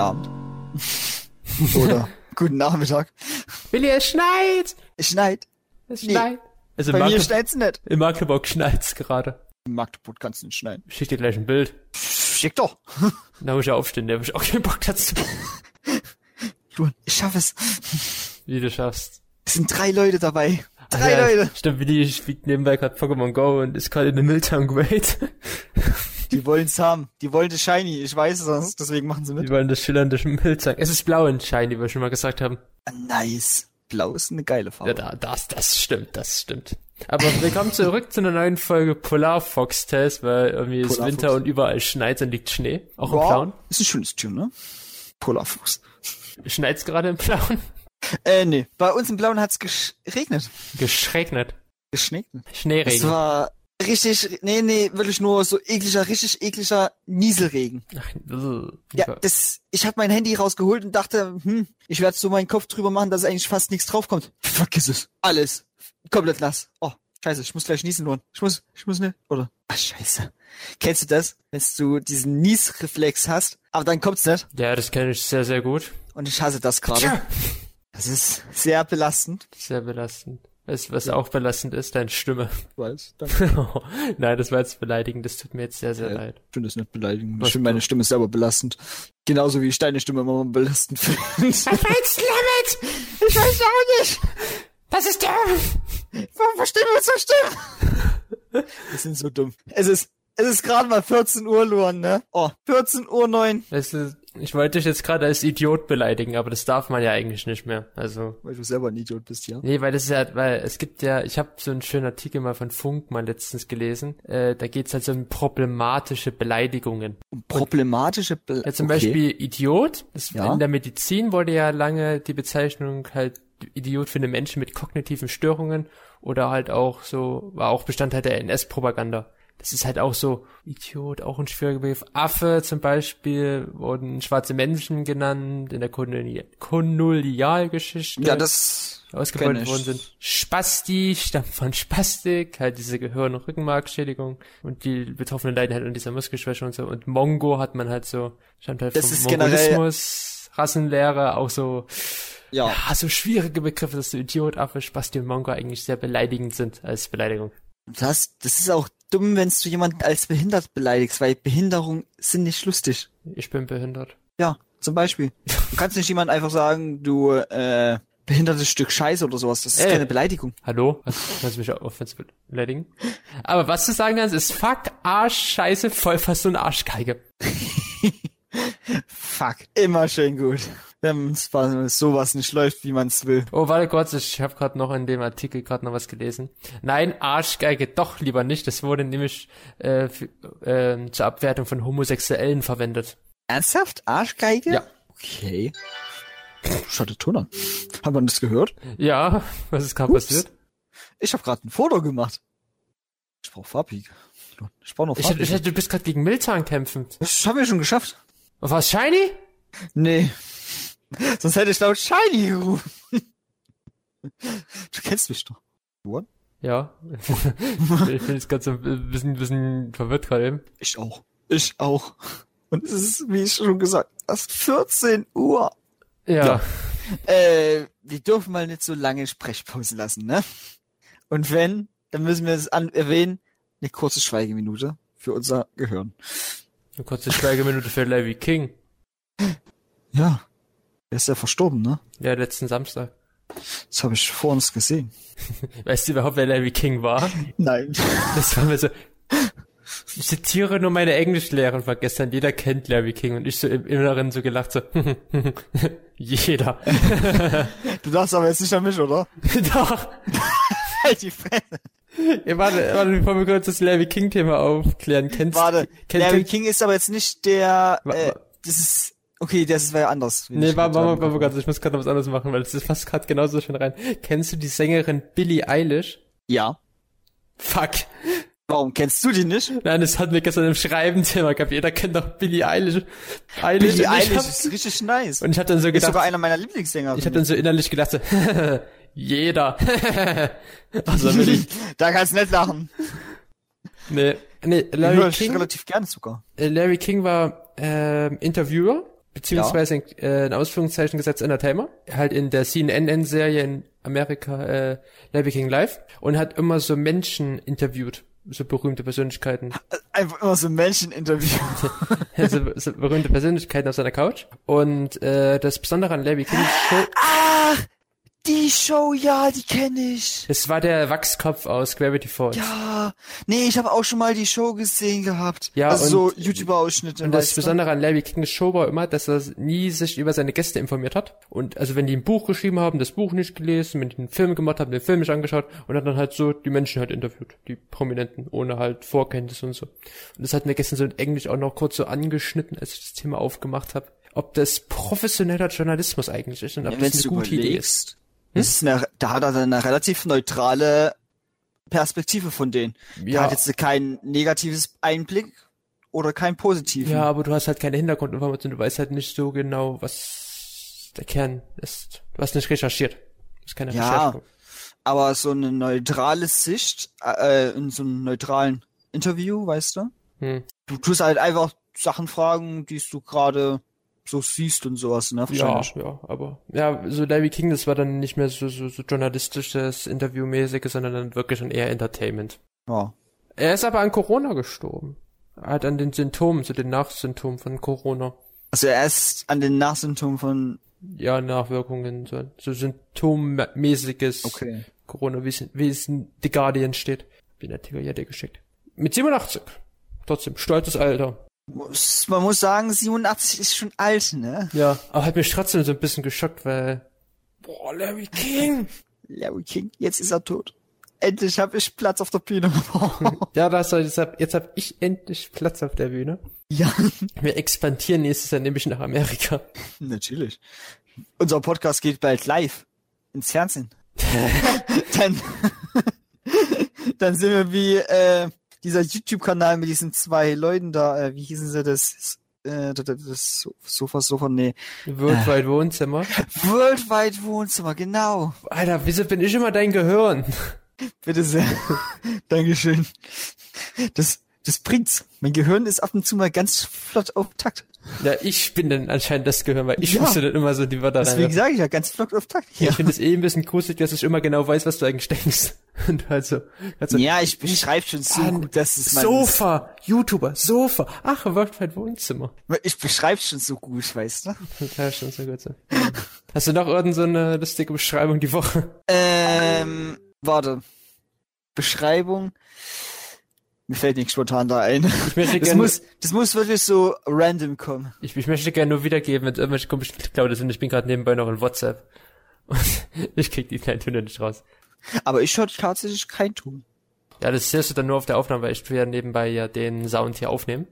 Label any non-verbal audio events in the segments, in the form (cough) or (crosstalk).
Abend. (laughs) Oder guten Nachmittag. Willi, es schneit! Es schneit. Es Nee. schneit. Also in, Bei mir schneit's nicht. in Magdeburg schneit's gerade. In Magdeburg kannst du nicht schneiden. Ich schick dir gleich ein Bild. Schick doch. (laughs) Da muss ich aufstehen, da hab ich auch keinen Bock dazu. Luan, ich schaff es. Wie du schaffst. Es sind drei Leute dabei. Drei Ach ja, Leute. Stimmt, Willi spielt nebenbei gerade Pokémon Go und ist gerade in der Miltown Great. Die wollen's haben. Die wollen das Shiny. Ich weiß es, deswegen machen sie Die mit. wollen das schillernde Miltank. Es ist blau und shiny, wie wir schon mal gesagt haben. Nice. Blau ist eine geile Farbe. Ja, da, das, das stimmt, das stimmt. Aber willkommen zurück zu einer neuen Folge Polar Fox Test, weil irgendwie ist Polar Winter Fox. und überall schneit und liegt Schnee. Auch im Wow. Blauen. Ist ein schönes Tune, ne? Polarfuchs. Schneit's gerade im Blauen? Äh, nee. Bei uns im Blauen hat's geregnet. Geschregnet. Geschneit. Es Schneeregen. war richtig, nee, nee, wirklich nur so ekliger, richtig ekliger Nieselregen. Ach. Ja, das, ich habe mein Handy rausgeholt und dachte, hm, ich werde so meinen Kopf drüber machen, dass eigentlich fast nichts draufkommt. Vergiss es. Alles. Komplett nass. Oh, scheiße, ich muss gleich niesen, Luan. Ich muss, ich muss nicht, oder? Ach, scheiße. Kennst du das? Wenn du diesen Niesreflex hast, aber dann kommt's nicht. ja, das kenne ich sehr, sehr gut. Und ich hasse das gerade. Das ist sehr belastend. Sehr belastend. Was, was auch belastend ist, deine Stimme. Weiß, (laughs) danke. Nein, das war jetzt beleidigend. Das tut mir jetzt sehr, sehr Ja. leid. Ich finde das nicht beleidigend. Was Ich finde meine Stimme selber belastend. Genauso wie ich deine Stimme immer belastend finde. Limit! Ich weiß auch nicht. Das ist der! Warum verstehen wir uns so still? Wir sind so dumm. Es ist, es ist gerade mal 14 Uhr, Luan, ne? Oh, 14 Uhr 9. Weißt du, ich wollte dich jetzt gerade als Idiot beleidigen, aber das darf man ja eigentlich nicht mehr. Also. Weil du selber ein Idiot bist, ja? Nee, weil das ist ja, weil es gibt ja, ich habe so einen schönen Artikel mal von Funk mal letztens gelesen. Äh, da geht's halt so um problematische Beleidigungen. Um problematische Be Ja, zum okay. Beispiel Idiot. Das, Ja. In der Medizin wurde ja lange die Bezeichnung halt Idiot für einen Menschen mit kognitiven Störungen oder halt auch so, war auch Bestandteil der NS-Propaganda. Das ist halt auch so, Idiot, auch ein schwieriger Begriff. Affe zum Beispiel wurden schwarze Menschen genannt in der Kolonial Kolonialgeschichte Ja, das ausgebeutet worden sind. Spasti stammt von Spastik, halt diese Gehör- und Rückenmarkschädigung und die Betroffenen leiden halt an dieser Muskelschwäche und so. Und Mongo hat man halt so, stammt halt Das vom Mongolismus, Rassenlehre, auch so, Ja. ja, so schwierige Begriffe, dass so Idiot, Affe, Spasti und Mongo eigentlich sehr beleidigend sind als Beleidigung. Das, das ist auch dumm, wenn du jemanden als behindert beleidigst, weil Behinderung sind nicht lustig. Ich bin behindert. Ja, zum Beispiel. Du kannst nicht jemand einfach sagen, du, äh, behindertes Stück Scheiße oder sowas. Das ist Äh. keine Beleidigung. Hallo? Was, kannst du mich was beleidigen? Aber was du sagen kannst, ist Fuck, Arsch, Scheiße, Vollfass und Arschgeige. (laughs) Fuck. Immer schön gut. Wenn sowas nicht läuft, wie man es will. Oh, warte kurz, ich habe gerade noch in dem Artikel gerade noch was gelesen. Nein, Arschgeige doch lieber nicht. Das wurde nämlich äh, für, äh, zur Abwertung von Homosexuellen verwendet. Ernsthaft? Arschgeige? Ja. Okay. Schaut der Ton an. Hat man das gehört? Ja, was ist gerade passiert? Ich habe gerade ein Foto gemacht. Ich brauche Farbig. Ich brauche noch Ich, hätte- ich, Farbig. hätte- du bist gerade gegen Milzahn kämpfen. Das haben wir schon geschafft. Was, Shiny? Nee. (laughs) Sonst hätte ich laut Shiny gerufen. Du kennst mich doch. What? Ja. (laughs) ich bin jetzt gerade so ein bisschen, bisschen verwirrt gerade eben. Ich auch. Ich auch. Und es ist, wie ich schon gesagt, erst 14 Uhr. Ja. Ja. Äh, wir dürfen mal nicht so lange Sprechpause lassen, ne? Und wenn, dann müssen wir es erwähnen, eine kurze Schweigeminute für unser Gehirn. Eine kurze Schweigeminute für Larry King. Ja. Er ist ja verstorben, ne? Ja, letzten Samstag. Das habe ich vor uns gesehen. (laughs) Weißt du überhaupt, wer Larry King war? Nein. Das war mir so. Ich zitiere nur meine Englischlehrerin von gestern. Jeder kennt Larry King und ich so im Inneren so gelacht so. (laughs) Jeder. (laughs) Du darfst aber jetzt nicht an mich, oder? Doch. Halt die Fresse. Ja, warte, warte, bevor wir kurz das Larry King Thema aufklären. Kennst Warte, kennt, Larry King ist aber jetzt nicht der, äh, das ist, okay, das war ja anders. Nee, gerade warte, sagen warte, warte, ich muss gerade noch was anderes machen, weil das ist fast gerade genauso schon rein. Kennst du die Sängerin Billie Eilish? Ja. Fuck. Warum kennst du die nicht? Nein, das hatten wir gestern im Schreiben-Thema gehabt. Jeder kennt doch Billie Eilish. Eilish Billie Eilish hab- ist richtig nice. Und ich hab dann so ist gedacht, sogar einer meiner Lieblingssänger. ich hab dann so innerlich gedacht, so, (laughs) jeder. (laughs) also wirklich, da kannst du nicht lachen. nee, nee, Larry ich King, relativ gerne sogar. äh, Larry King war ähm, Interviewer, beziehungsweise in, äh, in Ausführungszeichen gesetzt Entertainer, halt in der CNN-Serie in Amerika äh, Larry King Live. Und hat immer so Menschen interviewt, so berühmte Persönlichkeiten, Einfach immer so Menscheninterview. (laughs) so, so berühmte Persönlichkeiten auf seiner Couch. Und äh, das Besondere an Larry Kings Show, Ach, die Show, ja, die kenne ich. es war der Wachskopf aus Gravity Falls. Ja, nee, ich habe auch schon mal die Show gesehen gehabt. Ja, also und- so YouTuber-Ausschnitte. Und das du? Besondere an Larry Kings Show war immer, dass er nie sich über seine Gäste informiert hat. Und also wenn die ein Buch geschrieben haben, das Buch nicht gelesen, wenn die einen Film gemacht haben, den Film nicht angeschaut und hat dann halt so die Menschen halt interviewt, die Prominenten, ohne halt Vorkenntnisse und so. Und das hat mir gestern so in Englisch auch noch kurz so angeschnitten, als ich das Thema aufgemacht habe, ob das professioneller Journalismus eigentlich ist und ob Ja, das eine gute Idee ist. Das ist eine, da hat er eine relativ neutrale Perspektive von denen. Der Ja. hat jetzt kein negatives Einblick oder kein positiven. Ja, aber du hast halt keine Hintergrundinformation, du weißt halt nicht so genau, was der Kern ist. Du hast nicht recherchiert. Du hast keine Ja. Recherche. Aber so eine neutrale Sicht, äh, in so einem neutralen Interview, weißt du? Hm. Du tust halt einfach Sachen fragen, die du gerade so siehst und sowas, ne? Ja, ja, aber ja, so Larry King, das war dann nicht mehr so, so, so journalistisches, interviewmäßiges, sondern dann wirklich dann eher Entertainment. Ja. Er ist aber an Corona gestorben. Er hat an den Symptomen, so den Nachsymptomen von Corona. Also er ist an den Nachsymptomen von. Ja, Nachwirkungen, so, so symptommäßiges Okay. Corona, wie es, wie es in The Guardian steht. Bin der Tiger ja dir geschickt. Mit 87. Trotzdem, stolzes Alter. Muss, man muss sagen, 87 ist schon alt, ne? Ja, aber hat mich trotzdem so ein bisschen geschockt, weil, boah, Larry King. (laughs) Larry King, jetzt ist er tot. Endlich habe ich Platz auf der Bühne. (laughs) Ja, das, jetzt hab, jetzt hab ich endlich Platz auf der Bühne. ja, Wir expandieren nächstes Jahr nämlich nach Amerika. (laughs) natürlich. Unser Podcast geht bald live ins Fernsehen. dann, dann sind wir wie äh, dieser YouTube-Kanal mit diesen zwei Leuten da. Äh, wie hießen sie das? Äh, das, das Sofa, Sofa, nee. Worldwide Wohnzimmer. Worldwide Wohnzimmer, genau. Alter, wieso bin ich immer dein Gehirn? Bitte sehr. (laughs) Dankeschön. Das, das bringt's. Mein Gehirn ist ab und zu mal ganz flott auf Takt. Ja, ich bin dann anscheinend das Gehirn, weil ich Ja. musste dann immer so die Wörter Deswegen rein. sage ich ja ganz flott auf Takt. Ich finde es eh ein bisschen gruselig, dass ich immer genau weiß, was du eigentlich denkst. (laughs) Und halt so, halt so Ja, ich beschreibe schon so gut, dass es mein Sofa, YouTuber, Sofa. Ach, Worldwide Wohnzimmer. Ich beschreibe schon so gut, weißt du? Ja, schon so gut so. Hast du noch irgend so eine lustige Beschreibung die Woche? Ähm, warte. Beschreibung. Mir fällt nichts spontan da ein. Ich möchte Das gerne, muss, das muss wirklich so random kommen. ich, ich möchte gerne nur wiedergeben, wenn irgendwelche komischen geklaut sind. Ich bin gerade nebenbei noch in WhatsApp. Und (laughs) ich krieg die kleinen Töne nicht raus. Aber ich höre tatsächlich kein Ton. Ja, das hörst du dann nur auf der Aufnahme, weil ich ja nebenbei ja den Sound hier aufnehmen.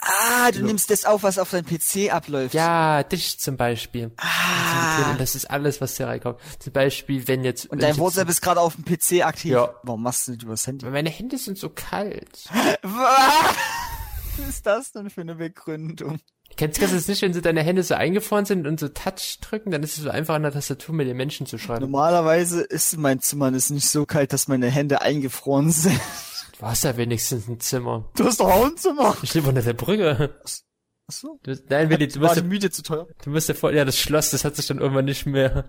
Ah, du nimmst das auf, was auf deinem PC abläuft. Ja, dich zum Beispiel. Ah. Das ist alles, was hier reinkommt. Zum Beispiel, wenn jetzt... Und dein WhatsApp ist gerade auf dem PC aktiv. Ja. Warum machst du nicht übers Handy? Meine Hände sind so kalt. (laughs) Was ist das denn für eine Begründung? Kennst du das nicht, wenn so deine Hände so eingefroren sind und so Touch drücken, dann ist es so einfach an der Tastatur mit den Menschen zu schreiben. Normalerweise ist mein Zimmer ist nicht so kalt, dass meine Hände eingefroren sind. Du hast ja wenigstens ein Zimmer. Du hast doch auch ein Zimmer. Ich lebe unter der Brücke. Achso. Du, nein, Willi, du die ja, Miete zu teuer? du musst ja voll, ja, das Schloss, das hat sich dann irgendwann nicht mehr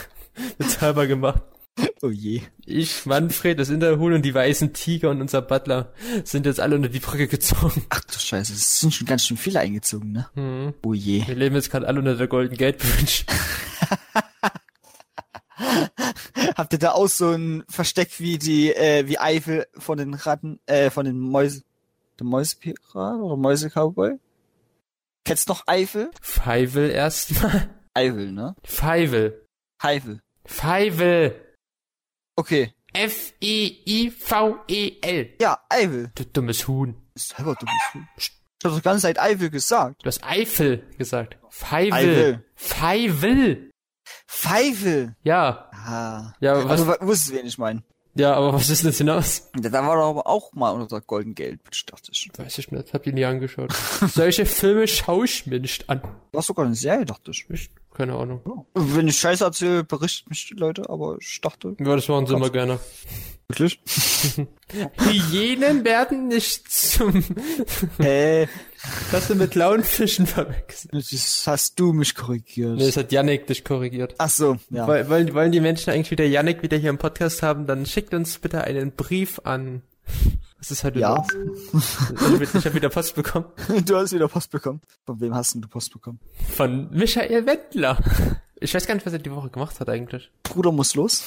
(laughs) bezahlbar gemacht. Oh je. Ich, Manfred, das Interhuhn und die weißen Tiger und unser Butler sind jetzt alle unter die Brücke gezogen. Ach du Scheiße, es sind schon ganz schön viele eingezogen, ne? Hm. Oh je. Wir leben jetzt gerade alle unter der Golden Gate Bridge. (laughs) Habt ihr da auch so ein Versteck wie die, äh, wie Eifel von den Ratten, äh, von den Mäuse, der Mäusepirat oder Mäuse-Cowboy? Kennst du noch Eifel? Feivel erstmal. Eifel, ne? Feivel. Eifel. Feivel. Okay. F-E-I-V-E-L. Ja, Eifel. Du dummes Huhn. Selber du bist. Ich hab doch ganz Zeit Eifel gesagt. Du hast Eifel gesagt. Feivel. Eifel. Feivel. Pfeifel. Ja. Ah. Ja, was, Also, du wusstest, wen ich meine. ja, aber was ist das hinaus? Da war doch aber auch mal unter Golden Bridge, dachte ich. Weiß ich nicht, hab die nie angeschaut. (laughs) Solche Filme schaue ich mir nicht an. War sogar eine Serie, dachte ich. Ich, keine Ahnung. Wenn ich Scheiße erzähle, berichtet mich die Leute, aber ich dachte. Ja, das machen sie immer gerne. Wirklich? (laughs) Hyänen werden nicht zum... Hä? (laughs) Hast du mit Clownfischen verwechselt? Das hast du mich korrigiert. Nee, das hat Yannick dich korrigiert. Ach so, ja. Woll- Wollen, wollen die Menschen eigentlich wieder Yannick wieder hier im Podcast haben, dann schickt uns bitte einen Brief an. Was ist heute Ja. los? Ich habe wieder Post bekommen. (laughs) Du hast wieder Post bekommen. Von wem hast denn du Post bekommen? Von Michael Wendler. Ich weiß gar nicht, was er die Woche gemacht hat eigentlich. Bruder muss los.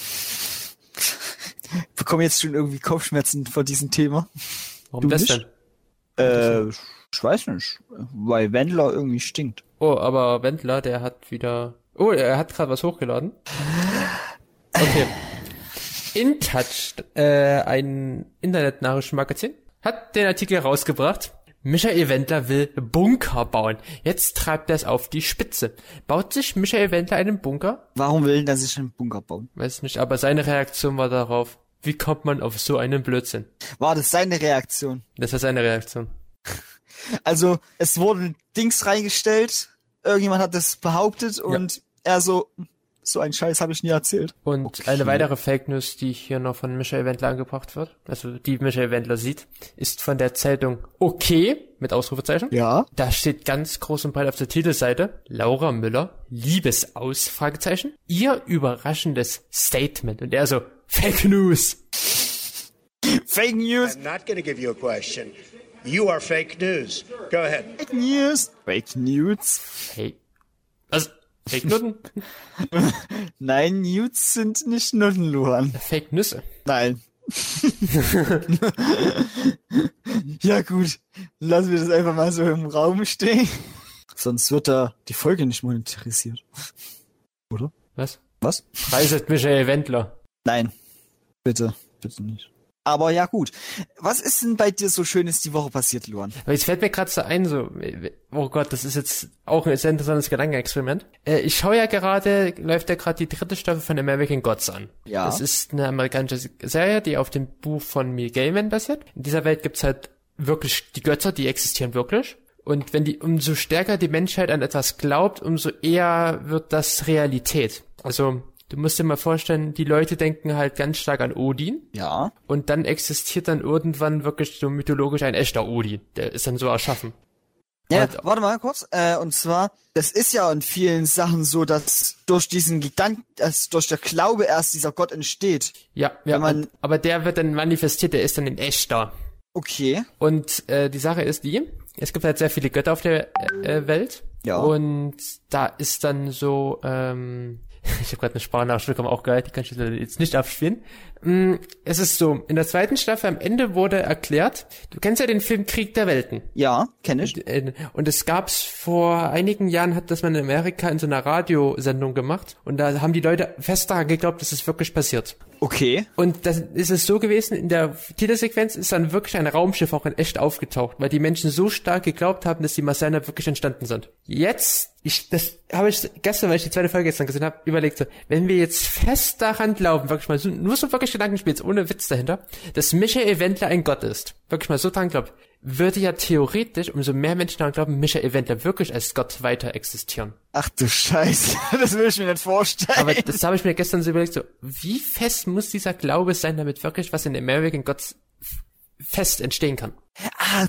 Ich bekomme jetzt schon irgendwie Kopfschmerzen vor diesem Thema. Warum Du das nicht? denn? Äh, ich weiß nicht. Weil Wendler irgendwie stinkt. Oh, aber Wendler, der hat wieder. Oh, er hat gerade was hochgeladen. Okay. InTouch, äh, ein Internetnachrichtenmagazin, hat den Artikel rausgebracht. Michael Wendler will Bunker bauen. Jetzt treibt er es auf die Spitze. Baut sich Michael Wendler einen Bunker? Warum will er sich einen Bunker bauen? Weiß nicht, aber seine Reaktion war darauf, wie kommt man auf so einen Blödsinn? War das seine Reaktion? Das war seine Reaktion. (laughs) Also, es wurden Dings reingestellt, irgendjemand hat das behauptet und er so, so ein Scheiß habe ich nie erzählt. Und Okay. eine weitere Fake News, die hier noch von Michael Wendler angebracht wird, also die Michael Wendler sieht, ist von der Zeitung Okay mit Ausrufezeichen. Ja. Da steht ganz groß und breit auf der Titelseite Laura Müller, Liebesaus, Fragezeichen. Ihr überraschendes Statement. Und er so, Fake News. Fake News. I'm not going to give you a question. You are fake news. Go ahead. Fake News. Fake News. Hey. Was? Fake Nutten? (laughs) Nein, News sind nicht Nutten, Luan. Fake Nüsse. Nein. (laughs) ja gut, lassen wir das einfach mal so im Raum stehen. Sonst wird da die Folge nicht monetarisiert. Oder? Was? Was? Preiset Michael Wendler. Nein. Bitte, bitte nicht. Aber ja gut. Was ist denn bei dir so Schönes die Woche passiert, Luan? Aber jetzt fällt mir gerade so ein, so, oh Gott, das ist jetzt auch ein sehr interessantes Gedankenexperiment. Äh, ich schaue ja gerade, läuft ja gerade die dritte Staffel von American Gods an. Ja. Das ist eine amerikanische Serie, die auf dem Buch von Neil Gaiman basiert. In dieser Welt gibt's halt wirklich die Götter, die existieren wirklich. Und wenn die, umso stärker die Menschheit an etwas glaubt, umso eher wird das Realität. Also, du musst dir mal vorstellen, die Leute denken halt ganz stark an Odin. Ja. Und dann existiert dann irgendwann wirklich so mythologisch ein echter Odin. Der ist dann so erschaffen. Ja, Und- warte mal kurz. Äh, und zwar, das ist ja in vielen Sachen so, dass durch diesen Gedanken, dass durch der Glaube erst dieser Gott entsteht. Ja, ja Wenn man- und, aber der wird dann manifestiert, der ist dann in echt da. Okay. Und äh, die Sache ist die, es gibt halt sehr viele Götter auf der äh, Welt. Ja. Und da ist dann so, ähm, (laughs) ich habe gerade eine Sprachnachricht bekommen, auch geil, die kann ich jetzt nicht abspielen. Mm, Es ist so, in der zweiten Staffel am Ende wurde erklärt, du kennst ja den Film Krieg der Welten. Ja, kenne ich. Äh, Und es gab's vor einigen Jahren, hat das man in Amerika in so einer Radiosendung gemacht. Und da haben die Leute fest daran geglaubt, dass es wirklich passiert. Okay. Und das ist es so gewesen, in der Titelsequenz ist dann wirklich ein Raumschiff auch in echt aufgetaucht, weil die Menschen so stark geglaubt haben, dass die Marsianer wirklich entstanden sind. Jetzt, ich, das habe ich gestern, weil ich die zweite Folge gestern gesehen habe, überlegt so, wenn wir jetzt fest daran glauben, wirklich mal so, nur so wirklich Gedankenspiels, ohne Witz dahinter, dass Michael Wendler ein Gott ist, wirklich mal so dran glaubt, würde ja theoretisch, umso mehr Menschen daran glauben, Michael Wendler wirklich als Gott weiter existieren. Ach du Scheiße, (laughs) das will ich mir nicht vorstellen. Aber das habe ich mir gestern so überlegt, so, wie fest muss dieser Glaube sein, damit wirklich was in American Gods fest entstehen kann? ah,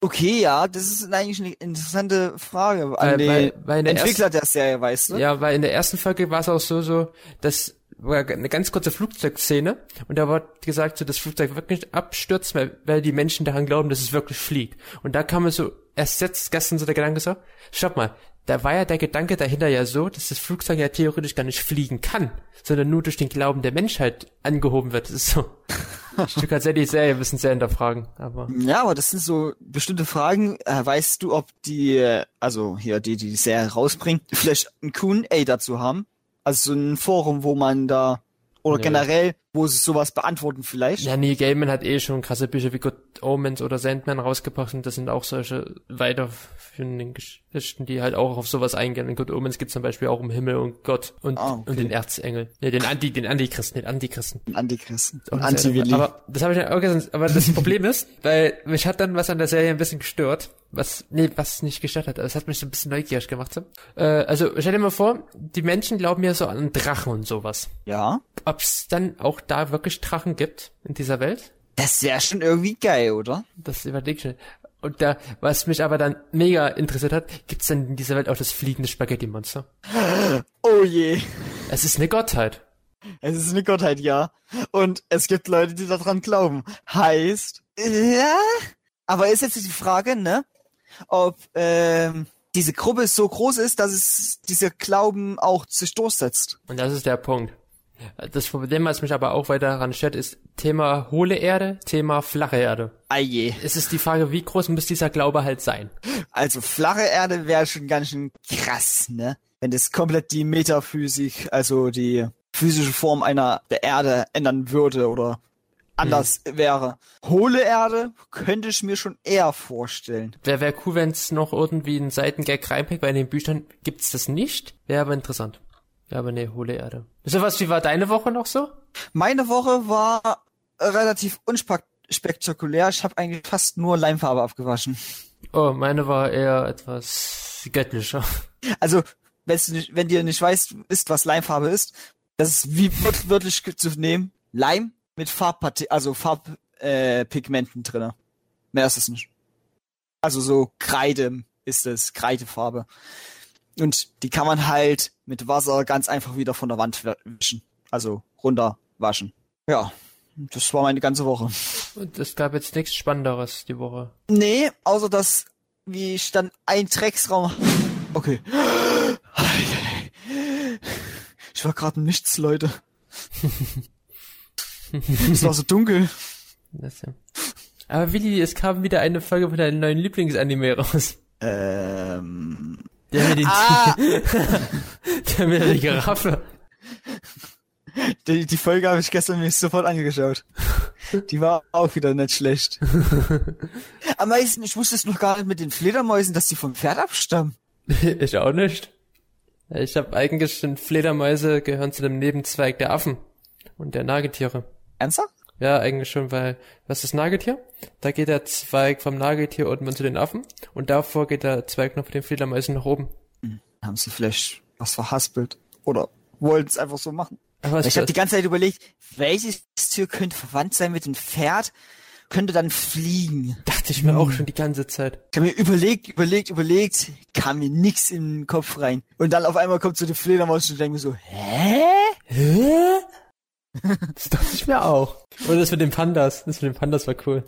okay, ja, das ist eigentlich eine interessante Frage an Weil- den weil- weil in der Entwickler der Serie, weißt du? Ja, weil in der ersten Folge war es auch so, so, dass eine ganz kurze Flugzeugszene und da wird gesagt, so das Flugzeug wird nicht weil, die Menschen daran glauben, dass es wirklich fliegt. Und da kam es so, erst jetzt gestern so der Gedanke so, stopp mal, da war ja der Gedanke dahinter ja so, dass das Flugzeug ja theoretisch gar nicht fliegen kann, sondern nur durch den Glauben der Menschheit angehoben wird. Das ist so. du kannst ja die Serie ein bisschen sehr hinterfragen, aber. Ja, aber das sind so bestimmte Fragen. Äh, weißt du, ob die, äh, also hier, die, die Serie rausbringen, (laughs) vielleicht ein Q&A dazu haben? Also so ein Forum, wo man da, oder Nee. generell, wo sie sowas beantworten vielleicht? Ja, Neil Gaiman hat eh schon krasse Bücher wie Good Omens oder Sandman rausgebracht und das sind auch solche weiterführenden Geschichten, die halt auch auf sowas eingehen. In Good Omens geht zum Beispiel auch um Himmel und Gott und, Ah, okay. und den Erzengel. Ja, den Anti, den Antichristen, den Antichristen. Antichristen. Und. Antivilli. Aber das habe ich auch gesagt. Aber das Problem ist, weil mich hat dann was an der Serie ein bisschen gestört. Was, nee, was nicht gestört hat. Es hat mich so ein bisschen neugierig gemacht. So. Äh, also stell dir mal vor, die Menschen glauben ja so an Drachen und sowas. Ja. Ob es dann auch da wirklich Drachen gibt in dieser Welt? Das wäre schon irgendwie geil, oder? Das überleg ich mir. Und da, was mich aber dann mega interessiert hat, gibt's denn in dieser Welt auch das fliegende Spaghetti-Monster? Oh je. Es ist eine Gottheit. Es ist eine Gottheit, ja. Und es gibt Leute, die daran glauben. Heißt, ja. Aber ist jetzt die Frage, ne? Ob ähm, diese Gruppe so groß ist, dass es dieser Glauben auch sich durchsetzt. Und das ist der Punkt. Das Problem, was mich aber auch weiter daran stört, ist Thema hohle Erde, Thema flache Erde. Aje. Es ist die Frage, wie groß muss dieser Glaube halt sein? Also flache Erde wäre schon ganz schön krass, ne? Wenn das komplett die Metaphysik, also die physische Form einer der Erde ändern würde oder anders wäre. Hohle Erde könnte ich mir schon eher vorstellen. Wäre wär cool, wenn es noch irgendwie einen Seitengag reinpackt, weil in den Büchern gibt's das nicht. Wäre aber interessant. Ja, aber nee, hohle Erde. So was, wie war deine Woche noch so? Meine Woche war relativ unspektakulär. Ich habe eigentlich fast nur Leimfarbe abgewaschen. Oh, meine war eher etwas göttlicher. Also, nicht, wenn dir nicht weißt, ist, was Leimfarbe ist, das ist wie wört- wörtlich zu nehmen. Leim mit Farbparti also Farbpigmenten äh, drinne. Mehr ist es nicht. Also so Kreide ist es, Kreidefarbe. Und die kann man halt mit Wasser ganz einfach wieder von der Wand wischen. Also runter waschen. Ja, das war meine ganze Woche. Und es gab jetzt nichts Spannenderes die Woche. Nee, außer dass, wie ich dann ein Drecksraum. Okay. Ich war gerade Nichts, Leute. Es war so dunkel. Das, ja. Aber Willi, es kam wieder eine Folge von deinem neuen Lieblingsanime raus. Ähm. Der mit den Ah, (laughs) der mit der Giraffe. die, die Folge habe ich gestern mir sofort angeschaut. Die war auch wieder nicht schlecht. (laughs) Am meisten, ich wusste es noch gar nicht mit den Fledermäusen, dass die vom Pferd abstammen. ich auch nicht. Ich habe eigentlich schon Fledermäuse gehören zu dem Nebenzweig der Affen und der Nagetiere. Ernsthaft? Ja, eigentlich schon, weil, was ist Nagetier? Da geht der Zweig vom Nagetier unten zu den Affen und davor geht der Zweig noch von den Fledermäusen nach oben. Haben sie vielleicht was verhaspelt? Oder wollten es einfach so machen? Ich habe die ganze Zeit überlegt, welches Tier könnte verwandt sein mit dem Pferd, könnte dann fliegen. dachte ich mir auch schon die ganze Zeit. Ich habe mir überlegt, überlegt, überlegt, kam mir nix in den Kopf rein. Und dann auf einmal kommt so die Fledermaus und denke mir so, hä? Hä? (laughs) Das dachte ich mir auch. Und das mit den Pandas, das mit den Pandas war cool.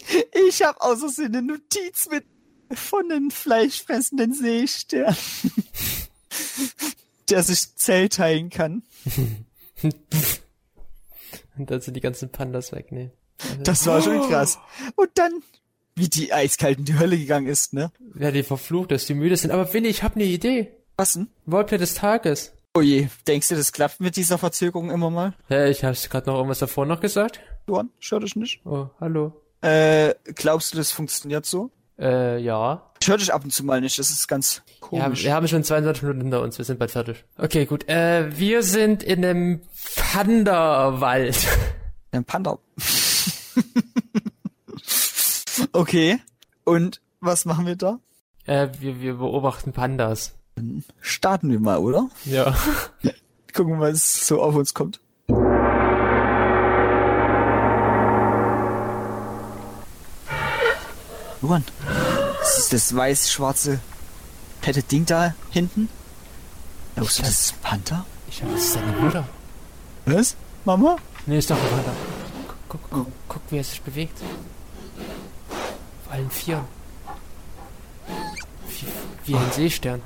Ich habe außersehen eine Notiz mit von den fleischfressenden Seestern, (laughs) der sich Zell teilen kann. (laughs) Und dann sind die ganzen Pandas weg, nee. Das war schon krass. Und dann, wie die eiskalt in die Hölle gegangen ist, ne? Ja, die verflucht, dass die müde sind. Aber Willi, ich habe eine Idee. Was denn? Roleplay des Tages. Oh je, denkst du, das klappt mit dieser Verzögerung immer mal? Ja, ich hab's gerade noch irgendwas davor noch gesagt. Johann, stört dich nicht? Oh, hallo. Äh, glaubst du, das funktioniert so? Äh, ja. Ich höre dich ab und zu mal nicht, das ist ganz Ja, komisch. wir haben schon 22 Minuten hinter uns, wir sind bald fertig. Okay, gut. Äh, wir sind in einem Panda-Wald. Ein Panda. (laughs) okay. Und was machen wir da? Äh, wir, wir beobachten Pandas. Starten wir mal, oder? Ja. (laughs) Gucken, was so auf uns kommt. Johann, das ist das weiß-schwarze fette Ding da hinten? Glaubst du, das ist ein Panther? Ich hab, das ist seine Mutter. Was? Mama? Nee, ist doch ein Panda. Guck, guck, guck, guck, wie er sich bewegt. Auf allen Vieren. Wie, wie ein Seestern.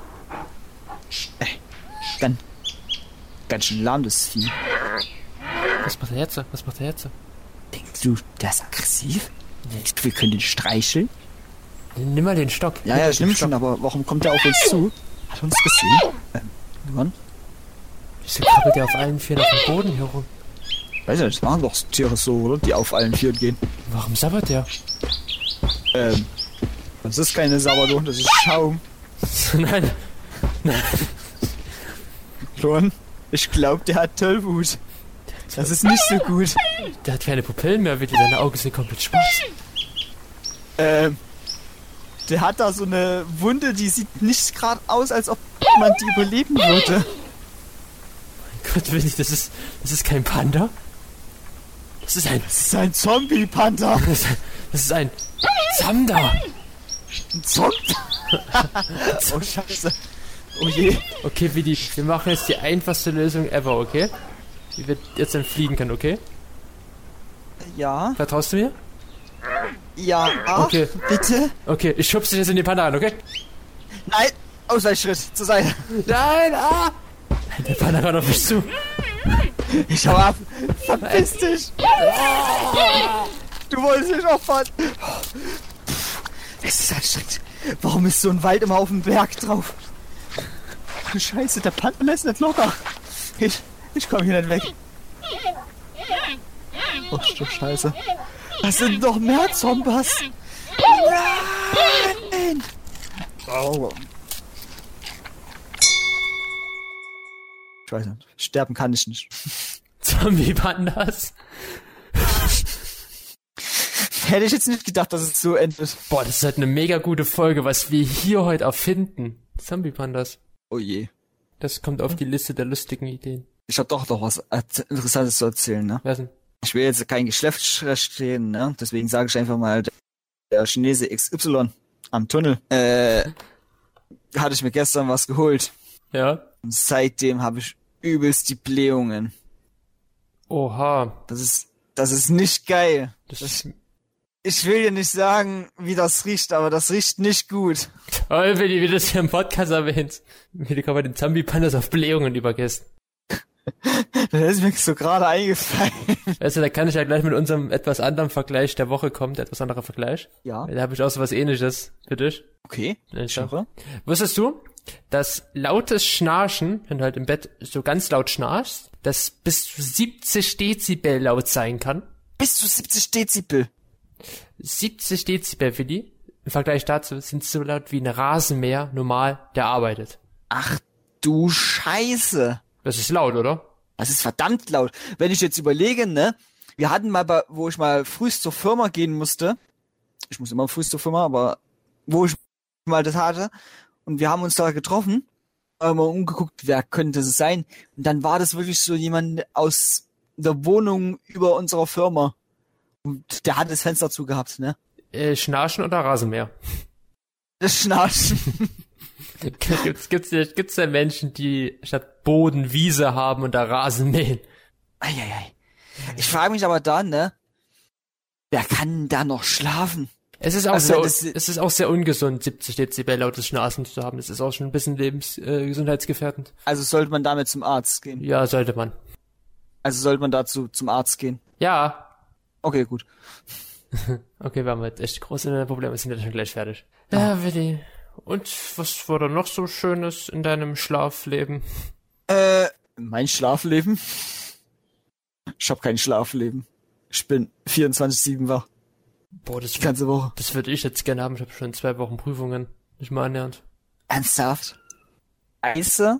Ey, ganz, ganz schön lahm, das Vieh. Was macht er jetzt? Was macht er jetzt? Denkst du, der ist aggressiv? Denkst du, wir können den streicheln? Nimm mal den Stock. Ja, Nimm ja, ich Stock. schon, aber warum kommt er auf uns zu? Hat er uns gesehen? Ähm, Johann? Wieso krabbelt der auf allen Vieren auf dem Boden herum? Weiß nicht, das machen doch Tiere so, oder? Die auf allen Vieren gehen. Warum sabbert der? Ähm, das ist keine Sauerloh, das ist Schaum. (laughs) Nein, (laughs) Schon. Ich glaube, der hat Tollwut. Das ist nicht so gut. der hat keine Pupillen mehr, wirklich. Seine Augen sind komplett schwarz. Ähm, der hat da so eine Wunde, die sieht nicht gerade aus, als ob man die überleben würde. Gott, will ich, das ist, das ist kein Panda. Das ist ein, Das ist ein Zombie-Panther. (laughs) das ist, das ist ein Zamda. Ein Zombie? (laughs) oh, scheiße. Oh je. Okay, Willi, wir machen jetzt die einfachste Lösung ever, okay? Wie wir jetzt entfliehen können, okay? Ja, Vertraust du mir? ja, ah, Okay. bitte? Okay, ich schubse dich jetzt in die Panne rein, okay? Nein, Ausweichschritt, zur Seite. Nein, ah! Der Panne ran auf mich zu. Ich hau ab. Verpiss dich. Du wolltest mich opfern. Es ist anstrengend. Warum ist so ein Wald immer auf dem Berg drauf? Scheiße, der Panther lässt nicht locker. Ich, ich komme hier nicht weg. Oh, du Scheiße. Das sind noch mehr Zombies. Nein! Oh. Ich weiß nicht. Sterben kann ich nicht. Zombie-Pandas. Hätte ich jetzt nicht gedacht, dass es so endet. Boah, das ist halt eine mega gute Folge, was wir hier heute erfinden. Zombie-Pandas. Oh je. Das kommt auf die Liste der lustigen Ideen. Ich hab doch noch was Interessantes zu erzählen, ne? Wer denn? Ich will jetzt kein Geschlechtsrecht stehen, ne? Deswegen sage ich einfach mal, der Chinese XY am Tunnel, äh, hatte ich mir gestern was geholt. Ja? Und seitdem habe ich übelst die Blähungen. Oha. Das ist, das ist nicht geil. Das ist Ich will dir nicht sagen, wie das riecht, aber das riecht nicht gut. toll, wenn du das hier im Podcast erwähnst. Wie du gerade den Zombie-Pandas auf Blähungen übergehst. (laughs) Das ist mir so gerade eingefallen. Weißt du, da kann ich ja gleich mit unserem etwas anderen Vergleich der Woche kommen, der etwas anderer Vergleich. Ja. Da habe ich auch so was ähnliches für dich. Okay. Ich. Wusstest du, dass lautes Schnarchen, wenn du halt im Bett so ganz laut schnarchst, das bis zu 70 Dezibel laut sein kann? Bis zu 70 Dezibel. 70 Dezibel, Willi. Im Vergleich dazu sind so laut wie ein Rasenmäher normal, der arbeitet. Ach du Scheiße. Das ist laut, oder? Das ist verdammt laut. Wenn ich jetzt überlege, ne, wir hatten mal, bei, wo ich mal frühst zur Firma gehen musste, ich muss immer frühst zur Firma, aber wo ich mal das hatte, und wir haben uns da getroffen, haben mal umgeguckt, wer könnte es sein, und dann war das wirklich so jemand aus der Wohnung über unserer Firma. Und der hat das Fenster zugehabt, ne? Äh, Schnarchen oder Rasenmäher? Das Schnarchen. (laughs) gibt's, gibt's, gibt's ja Menschen, die statt Boden Wiese haben und da Rasen mähen? Eieiei. Ich frage mich aber dann, ne? Wer kann da noch schlafen? Es ist auch Also, sehr, das- es ist auch sehr ungesund, 70 Dezibel lautes Schnarchen zu haben. Das ist auch schon ein bisschen lebens, äh, gesundheitsgefährdend. Also sollte man damit zum Arzt gehen. Ja, sollte man. Also sollte man dazu zum Arzt gehen. Ja. Okay, gut. (laughs) Okay, wir haben jetzt echt große Probleme, sind ja schon gleich fertig. Ja, Willi. Und was war da noch so Schönes in deinem Schlafleben? Äh, mein Schlafleben? Ich hab kein Schlafleben. Ich bin 24-7 wach. Boah, das, Die ganze Woche. das würde ich jetzt gerne haben. Ich habe schon zwei Wochen Prüfungen. Nicht mal annähernd. Ernsthaft? Scheiße?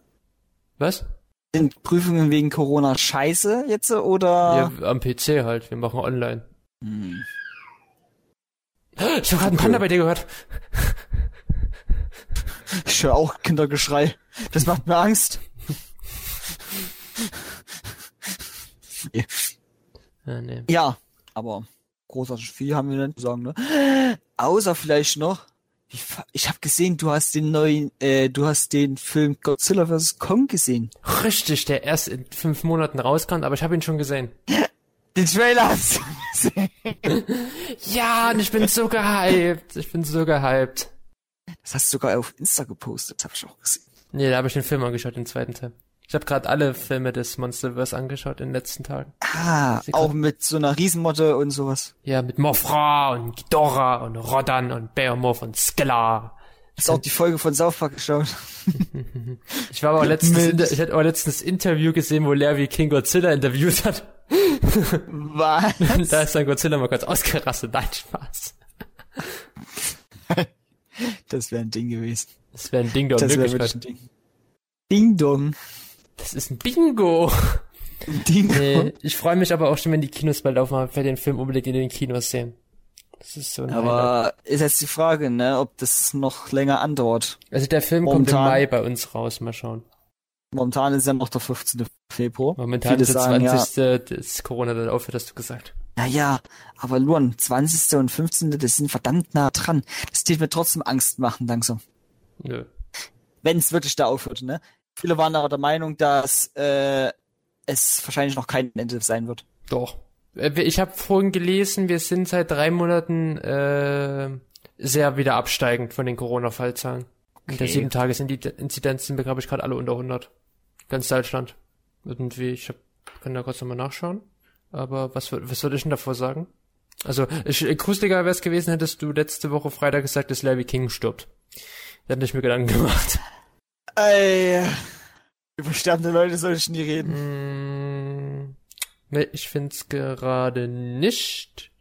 Was? Sind Prüfungen wegen Corona scheiße jetzt oder? Ja, am PC halt. Wir machen online. Hm. Ich habe gerade einen Panda bei dir gehört. Ich höre auch Kindergeschrei. Das macht mir Angst. Ja, nee. Ja, aber großartig viel haben wir nicht zu sagen, ne? Außer vielleicht noch, ich habe gesehen, du hast den neuen, äh, du hast den Film Godzilla vs. Kong gesehen. Richtig, der erst in fünf Monaten rauskommt, aber ich habe ihn schon gesehen. (laughs) Den Trailer hast du gesehen. (laughs) Ja, und ich bin so gehypt. Ich bin so gehypt. Das hast du sogar auf Insta gepostet, das habe ich auch gesehen. Nee, da habe ich den Film angeschaut, den zweiten Teil. Ich habe gerade alle Filme des Monsterverse angeschaut in den letzten Tagen. Ah, auch mit so einer Riesenmotte und sowas. Ja, mit Mothra und Ghidorah und Rodan und Behemoth und Skelar. Hast auch die Folge von South Park geschaut? Ich war aber letztens, ich hatte aber letztens Interview gesehen, wo Larry King Godzilla interviewt hat. Was? Da ist dann Godzilla mal kurz ausgerastet. Nein, Spaß. Das wäre ein Ding gewesen. Das wäre ein Ding der Das wäre wirklich ein Ding. Ding Dong. Das ist ein Bingo. Ding Nee, ich freue mich aber auch schon, wenn die Kinos bald aufmachen, für den Film unbedingt in den Kinos sehen. Das ist so ein Highlight. Aber ist jetzt die Frage, ne, ob das noch länger andauert. Also der Film kommt im momentan- Mai bei uns raus, mal schauen. Momentan ist ja noch der 15. Februar. Momentan ist der sagen, 20. das Corona dann aufhört, hast du gesagt. Naja, aber Luan, 20. und 15. das sind verdammt nah dran. Das tut mir trotzdem Angst machen, langsam. Nö. Wenn es wirklich da aufhört, ne? Viele waren aber der Meinung, dass äh, es wahrscheinlich noch kein Ende sein wird. Doch. Äh, Ich habe vorhin gelesen, wir sind seit drei Monaten äh, sehr wieder absteigend von den Corona-Fallzahlen. In der Okay. sieben Tages Inzidenz sind wir, glaube ich, gerade alle unter 100. Ganz Deutschland. Irgendwie, ich hab, kann da kurz nochmal nachschauen. Aber was, würd- was würde ich denn davor sagen? Also, ich, gruseliger wäre es gewesen, hättest du letzte Woche Freitag gesagt, dass Larry King stirbt. Da hätte ich mir Gedanken (laughs) gemacht. Ey, über sterbende Leute soll ich nie reden. Mm, ne, ich find's gerade nicht.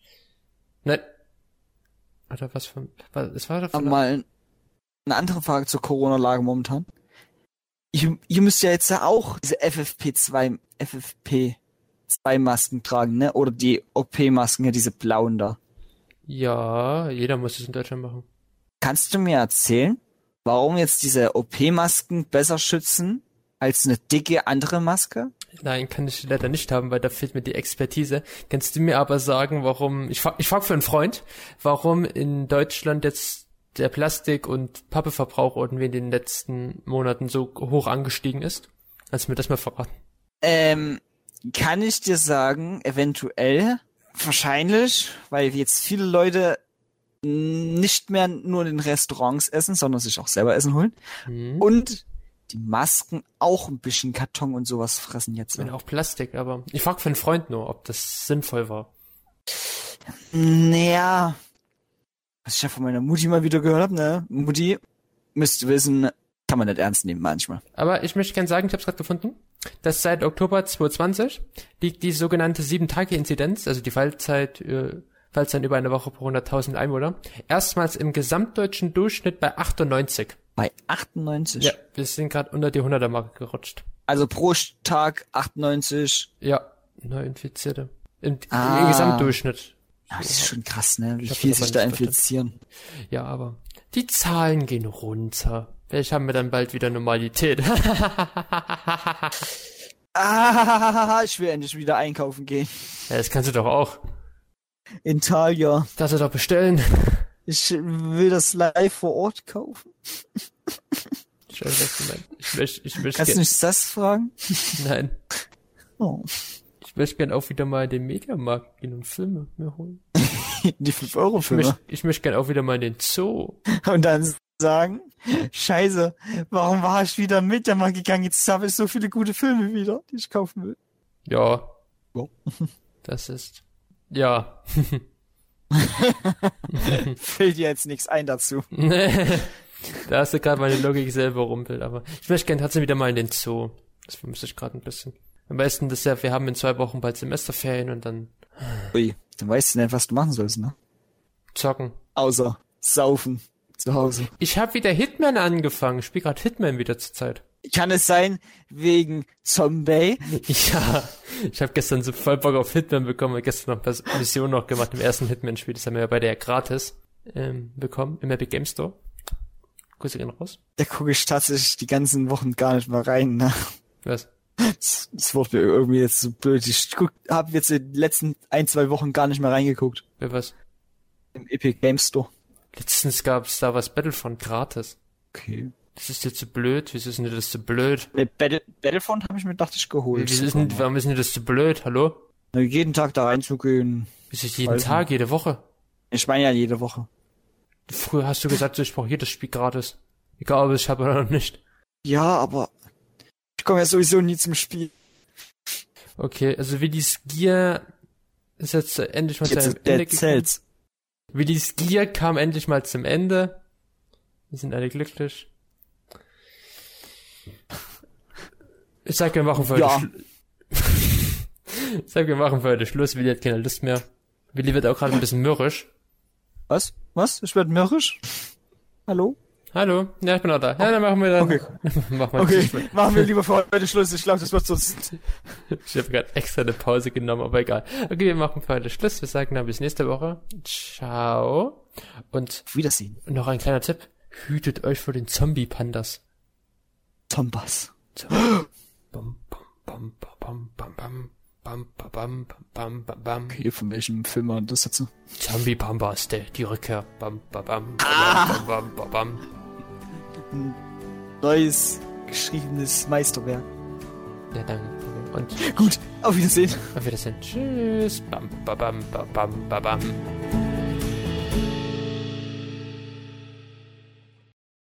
Nein. Oder was für, was, es war davon. mal eine andere Frage zur Corona-Lage momentan. Ihr, ihr müsst ja jetzt ja auch diese FFP2, FFP2-Masken tragen, ne? Oder die OP-Masken, ja, diese blauen da. Ja, jeder muss es in Deutschland machen. Kannst du mir erzählen, warum jetzt diese OP-Masken besser schützen als eine dicke andere Maske? Nein, kann ich leider nicht haben, weil da fehlt mir die Expertise. Kannst du mir aber sagen, warum, ich ich frag für einen Freund, warum in Deutschland jetzt der Plastik- und Pappeverbrauch irgendwie in den letzten Monaten so hoch angestiegen ist? Kannst du mir das mal verraten? Ähm, kann ich dir sagen, eventuell, wahrscheinlich, weil jetzt viele Leute nicht mehr nur in den Restaurants essen, sondern sich auch selber Essen holen. Hm. Und die Masken auch ein bisschen Karton und sowas fressen jetzt. Wenn auch Plastik, aber ich frag für einen Freund nur, ob das sinnvoll war. Naja, was ich ja von meiner Mutti mal wieder gehört habe, ne? Mutti, müsst ihr wissen, kann man nicht ernst nehmen manchmal. Aber ich möchte gerne sagen, ich habe es gerade gefunden, dass seit Oktober 2020 liegt die sogenannte 7-Tage-Inzidenz, also die Fallzeit, äh, Fallzeit über eine Woche pro 100.000 Einwohner, erstmals im gesamtdeutschen Durchschnitt bei 98. Bei 98. Ja, wir sind gerade unter die 100er-Marke gerutscht. Also pro Tag 98. Ja, Neuinfizierte. Im, Ah. Im Gesamtdurchschnitt. Ja, das ist schon krass, ne? Wie viel sich da infizieren. Ja, aber die Zahlen gehen runter. Vielleicht haben wir dann bald wieder Normalität. (laughs) Ah, (laughs) ich will endlich wieder einkaufen gehen. ja, das kannst du doch auch. In Thalia. Darfst du doch bestellen. Ich will das live vor Ort kaufen. Ich weiß, was du meinst. Ich möchte, ich möchte Kannst du nicht das fragen? nein. Oh. Ich möchte gern auch wieder mal in den Mediamarkt gehen und Filme mir holen. (laughs) Die 5 Euro Ich möchte, Filme. ich möchte gern auch wieder mal in den Zoo. Und dann sagen, scheiße, warum war ich wieder mit der mal gegangen? Jetzt habe ich so viele gute Filme wieder, die ich kaufen will. Ja. Ja. Das ist, ja. (laughs) Fällt dir jetzt nichts ein dazu. (laughs) da hast du gerade meine Logik selber rumpelt, aber ich möchte gern trotzdem wieder mal in den Zoo. Das vermisse ich gerade ein bisschen. Am besten das ja, wir haben in zwei Wochen bald Semesterferien und dann Ui, dann weißt du nicht, was du machen sollst, ne? zocken. Außer saufen zu Hause. Ich habe wieder Hitman angefangen. Ich spiele gerade Hitman wieder zur Zeit. Kann es sein, wegen Zombie? (laughs) Ja, ich habe gestern so voll Bock auf Hitman bekommen. Hab gestern noch Pers- Mission noch gemacht im ersten Hitman-Spiel. Das haben wir ja beide ja gratis ähm, bekommen im Epic Game Store. Grüße gehen raus. Da gucke ich tatsächlich die ganzen Wochen gar nicht mehr rein, ne? Was? Das, das wurde mir irgendwie jetzt so blöd. Ich guck, hab jetzt in den letzten ein, zwei Wochen gar nicht mehr reingeguckt. Wer was? Im Epic Game Store. Letztens gab Star Wars Battlefront gratis. Okay. Das ist dir zu blöd? Wieso ist denn das zu blöd? Ne, Battle, Battlefront habe ich mir, dachte ich, geholt. Wieso ist denn, warum ist denn das zu blöd? Hallo? Na, jeden Tag da reinzugehen. Wieso jeden Weiß Tag, jede Woche? Ich meine ja jede Woche. Früher hast du gesagt, ich brauche jedes Spiel gratis. Egal, ob ich habe oder nicht. Ja, aber ich komme ja sowieso nie zum Spiel. Okay, also Willis Gear ist jetzt endlich mal zu einem Jetzt Ende gekommen. Willis Gear kam endlich mal zum Ende. Wir sind alle glücklich. Ich sag, wir machen für heute Ja. (laughs) Ich sag, wir machen für heute Schluss. Willi hat keine Lust mehr. Willi wird auch gerade ein bisschen mürrisch. Was? Was? Ich werde mürrisch? Hallo? Hallo? Ja, ich bin auch da. Ja, dann machen wir dann. Okay. (laughs) machen wir Okay, machen wir lieber für heute Schluss. Ich glaube, das wird sonst... (laughs) Ich habe gerade extra eine Pause genommen, aber egal. Okay, wir machen für heute Schluss. Wir sagen dann bis nächste Woche. Ciao. Und Wiedersehen. noch ein kleiner Tipp. Hütet euch vor den Zombie-Pandas. Tombas. Bum, (gasps) bum, bum, bum, bum, bum, bum. Bam, ba, bam, bam, bam, bam. Okay, von welchem Film war das dazu? Zombie Bombaste, die Rückkehr. Bam, ba, bam, ba, Ah. bam, bam, bam, bam. Ein neues, geschriebenes Meisterwerk. Ja, dann. Und Gut, auf Wiedersehen. auf Wiedersehen. Tschüss. Bam, ba, bam, ba, bam, ba, bam.